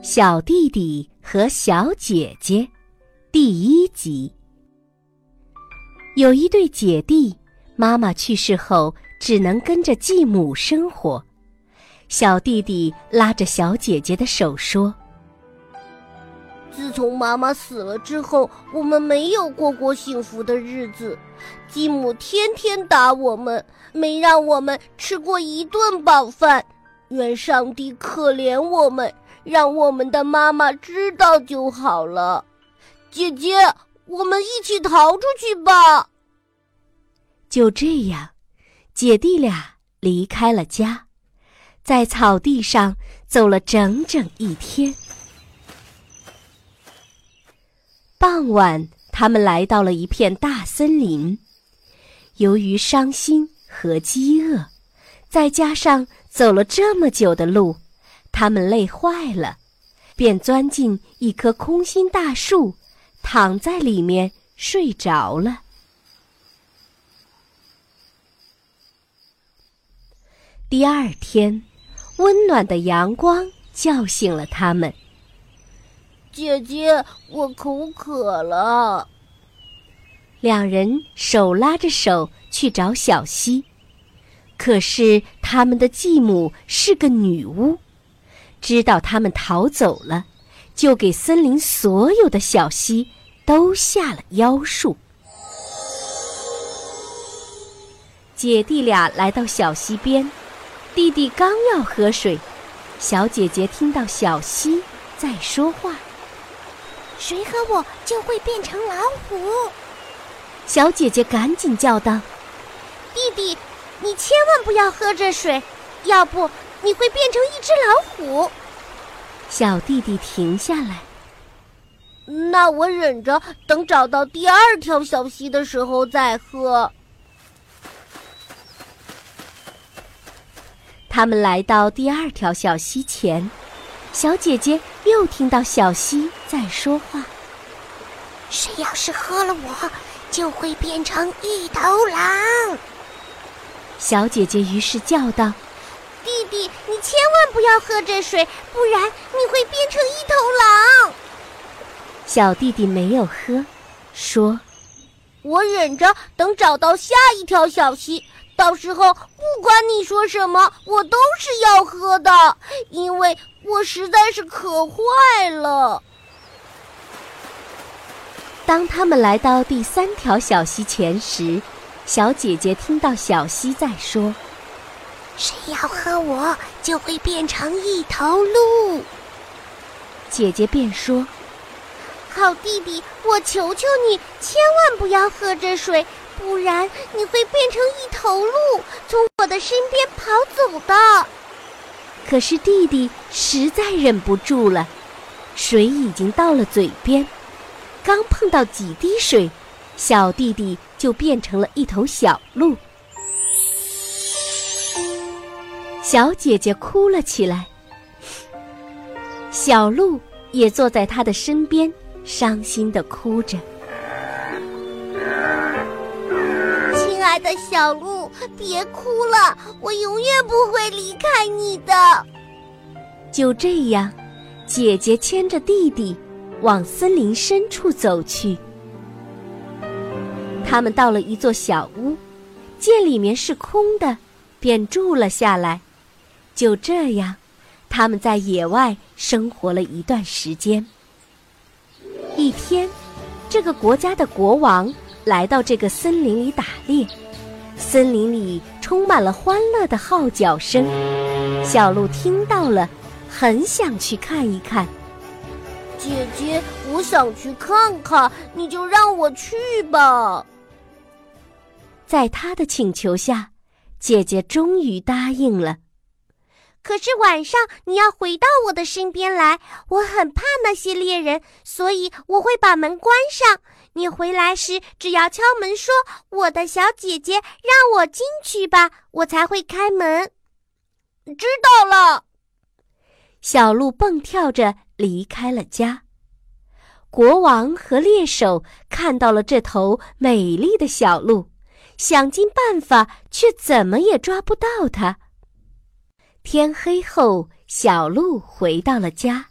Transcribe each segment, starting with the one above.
小弟弟和小姐姐，第一集。有一对姐弟，妈妈去世后只能跟着继母生活。小弟弟拉着小姐姐的手说：“自从妈妈死了之后，我们没有过过幸福的日子。继母天天打我们，没让我们吃过一顿饱饭。愿上帝可怜我们。”让我们的妈妈知道就好了，姐姐，我们一起逃出去吧。就这样，姐弟俩离开了家，在草地上走了整整一天。傍晚，他们来到了一片大森林。由于伤心和饥饿，再加上走了这么久的路。他们累坏了，便钻进一棵空心大树，躺在里面睡着了。第二天，温暖的阳光叫醒了他们。姐姐，我口渴了。两人手拉着手去找小溪，可是他们的继母是个女巫。知道他们逃走了，就给森林所有的小溪都下了妖术。姐弟俩来到小溪边，弟弟刚要喝水，小姐姐听到小溪在说话：“谁喝我就会变成老虎。”小姐姐赶紧叫道：“弟弟，你千万不要喝这水，要不……”你会变成一只老虎。小弟弟停下来。那我忍着，等找到第二条小溪的时候再喝。他们来到第二条小溪前，小姐姐又听到小溪在说话：“谁要是喝了我，就会变成一头狼。”小姐姐于是叫道。弟弟，你千万不要喝这水，不然你会变成一头狼。小弟弟没有喝，说：“我忍着，等找到下一条小溪，到时候不管你说什么，我都是要喝的，因为我实在是渴坏了。”当他们来到第三条小溪前时，小姐姐听到小溪在说。谁要喝我，就会变成一头鹿。姐姐便说：“好弟弟，我求求你，千万不要喝这水，不然你会变成一头鹿，从我的身边跑走的。”可是弟弟实在忍不住了，水已经到了嘴边，刚碰到几滴水，小弟弟就变成了一头小鹿。小姐姐哭了起来，小鹿也坐在她的身边，伤心的哭着。亲爱的小鹿，别哭了，我永远不会离开你的。就这样，姐姐牵着弟弟往森林深处走去。他们到了一座小屋，见里面是空的，便住了下来。就这样，他们在野外生活了一段时间。一天，这个国家的国王来到这个森林里打猎，森林里充满了欢乐的号角声。小鹿听到了，很想去看一看。姐姐，我想去看看，你就让我去吧。在他的请求下，姐姐终于答应了。可是晚上你要回到我的身边来，我很怕那些猎人，所以我会把门关上。你回来时只要敲门说：“我的小姐姐，让我进去吧”，我才会开门。知道了。小鹿蹦跳着离开了家。国王和猎手看到了这头美丽的小鹿，想尽办法，却怎么也抓不到它。天黑后，小鹿回到了家，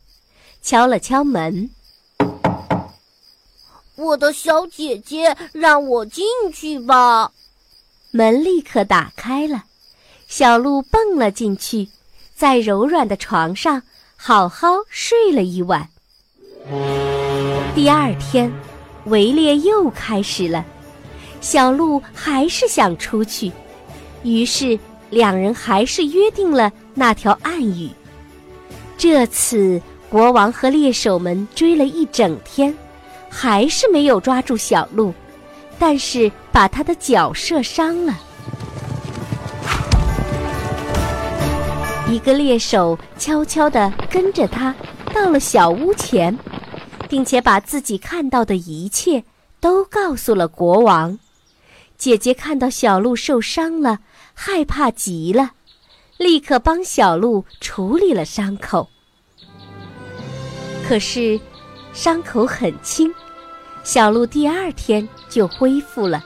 敲了敲门：“我的小姐姐，让我进去吧。”门立刻打开了，小鹿蹦了进去，在柔软的床上好好睡了一晚。第二天，围猎又开始了。小鹿还是想出去，于是两人还是约定了那条暗语。这次，国王和猎手们追了一整天，还是没有抓住小鹿，但是把他的脚射伤了。一个猎手悄悄地跟着他，到了小屋前。并且把自己看到的一切都告诉了国王。姐姐看到小鹿受伤了，害怕极了，立刻帮小鹿处理了伤口。可是，伤口很轻，小鹿第二天就恢复了。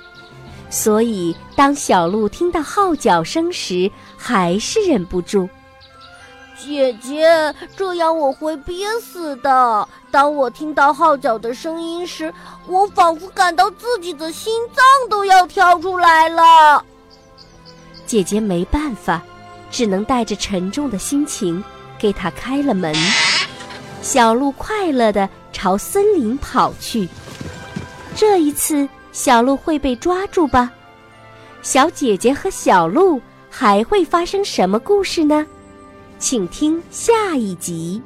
所以，当小鹿听到号角声时，还是忍不住。姐姐，这样我会憋死的。当我听到号角的声音时，我仿佛感到自己的心脏都要跳出来了。姐姐没办法，只能带着沉重的心情给他开了门。小鹿快乐地朝森林跑去。这一次，小鹿会被抓住吧？小姐姐和小鹿还会发生什么故事呢？请听下一集。